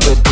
But.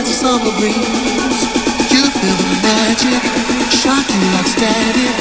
as the summer breeze. You feel the magic, shocking like static.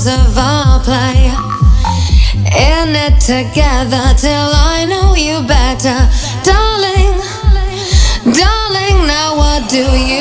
rules of our play. In it together till I know you better, darling. Darling, now what do you?